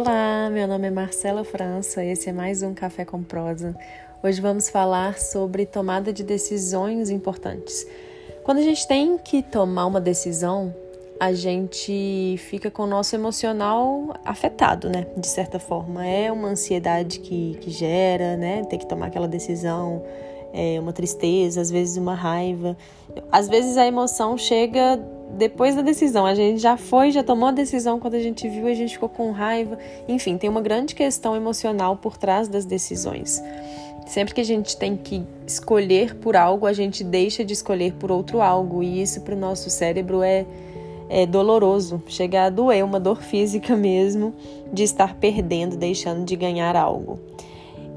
Olá, meu nome é Marcela França, esse é mais um Café com Prosa. Hoje vamos falar sobre tomada de decisões importantes. Quando a gente tem que tomar uma decisão, a gente fica com o nosso emocional afetado, né? De certa forma. É uma ansiedade que, que gera, né? Ter que tomar aquela decisão, é uma tristeza, às vezes uma raiva. Às vezes a emoção chega depois da decisão. A gente já foi, já tomou a decisão, quando a gente viu, a gente ficou com raiva. Enfim, tem uma grande questão emocional por trás das decisões. Sempre que a gente tem que escolher por algo, a gente deixa de escolher por outro algo, e isso para o nosso cérebro é é doloroso, chega a doer, uma dor física mesmo, de estar perdendo, deixando de ganhar algo.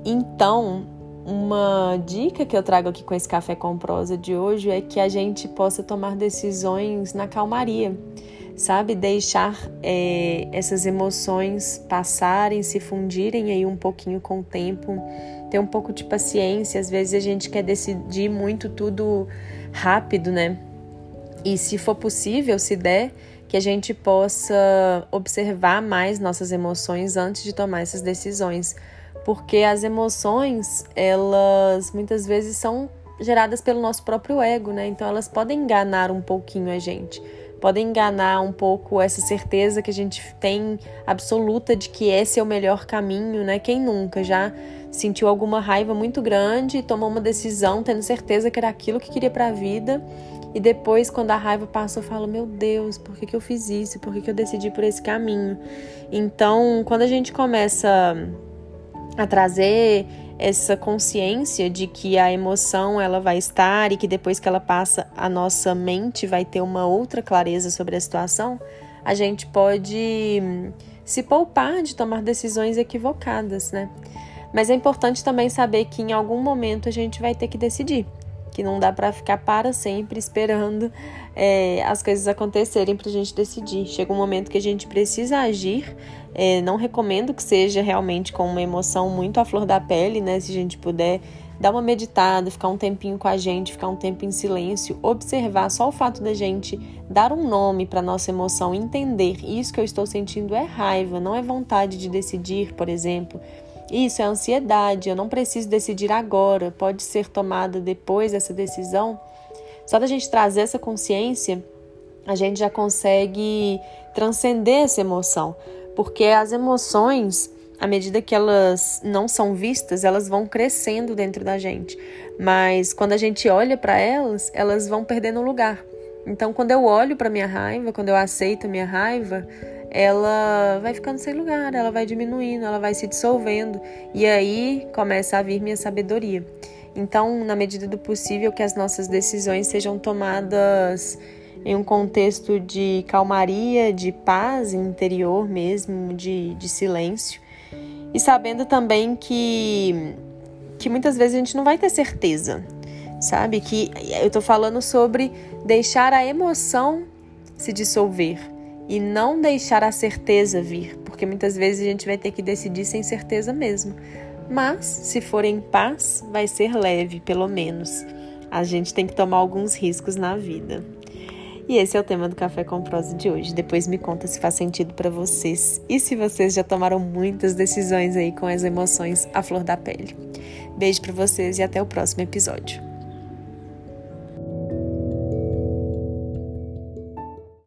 Então, uma dica que eu trago aqui com esse café com prosa de hoje é que a gente possa tomar decisões na calmaria, sabe? Deixar é, essas emoções passarem, se fundirem aí um pouquinho com o tempo, ter um pouco de paciência. Às vezes a gente quer decidir muito tudo rápido, né? E se for possível, se der, que a gente possa observar mais nossas emoções antes de tomar essas decisões, porque as emoções, elas muitas vezes são geradas pelo nosso próprio ego, né? Então elas podem enganar um pouquinho a gente, podem enganar um pouco essa certeza que a gente tem absoluta de que esse é o melhor caminho, né? Quem nunca já sentiu alguma raiva muito grande e tomou uma decisão tendo certeza que era aquilo que queria para a vida e depois, quando a raiva passa, eu falo: Meu Deus, por que, que eu fiz isso? Por que, que eu decidi por esse caminho? Então, quando a gente começa a trazer essa consciência de que a emoção ela vai estar e que depois que ela passa, a nossa mente vai ter uma outra clareza sobre a situação, a gente pode se poupar de tomar decisões equivocadas, né? Mas é importante também saber que em algum momento a gente vai ter que decidir que não dá para ficar para sempre esperando é, as coisas acontecerem para a gente decidir. Chega um momento que a gente precisa agir. É, não recomendo que seja realmente com uma emoção muito à flor da pele, né? Se a gente puder dar uma meditada, ficar um tempinho com a gente, ficar um tempo em silêncio, observar só o fato da gente dar um nome para nossa emoção, entender isso que eu estou sentindo é raiva, não é vontade de decidir, por exemplo isso é ansiedade, eu não preciso decidir agora, pode ser tomada depois dessa decisão. Só da gente trazer essa consciência, a gente já consegue transcender essa emoção, porque as emoções, à medida que elas não são vistas, elas vão crescendo dentro da gente. Mas quando a gente olha para elas, elas vão perdendo lugar. Então, quando eu olho para minha raiva, quando eu aceito a minha raiva, ela vai ficando sem lugar, ela vai diminuindo, ela vai se dissolvendo e aí começa a vir minha sabedoria. Então, na medida do possível, que as nossas decisões sejam tomadas em um contexto de calmaria, de paz interior mesmo, de, de silêncio. E sabendo também que, que muitas vezes a gente não vai ter certeza, sabe? Que eu tô falando sobre deixar a emoção se dissolver e não deixar a certeza vir, porque muitas vezes a gente vai ter que decidir sem certeza mesmo. Mas, se for em paz, vai ser leve, pelo menos. A gente tem que tomar alguns riscos na vida. E esse é o tema do Café com Prosa de hoje. Depois me conta se faz sentido para vocês e se vocês já tomaram muitas decisões aí com as emoções à flor da pele. Beijo para vocês e até o próximo episódio.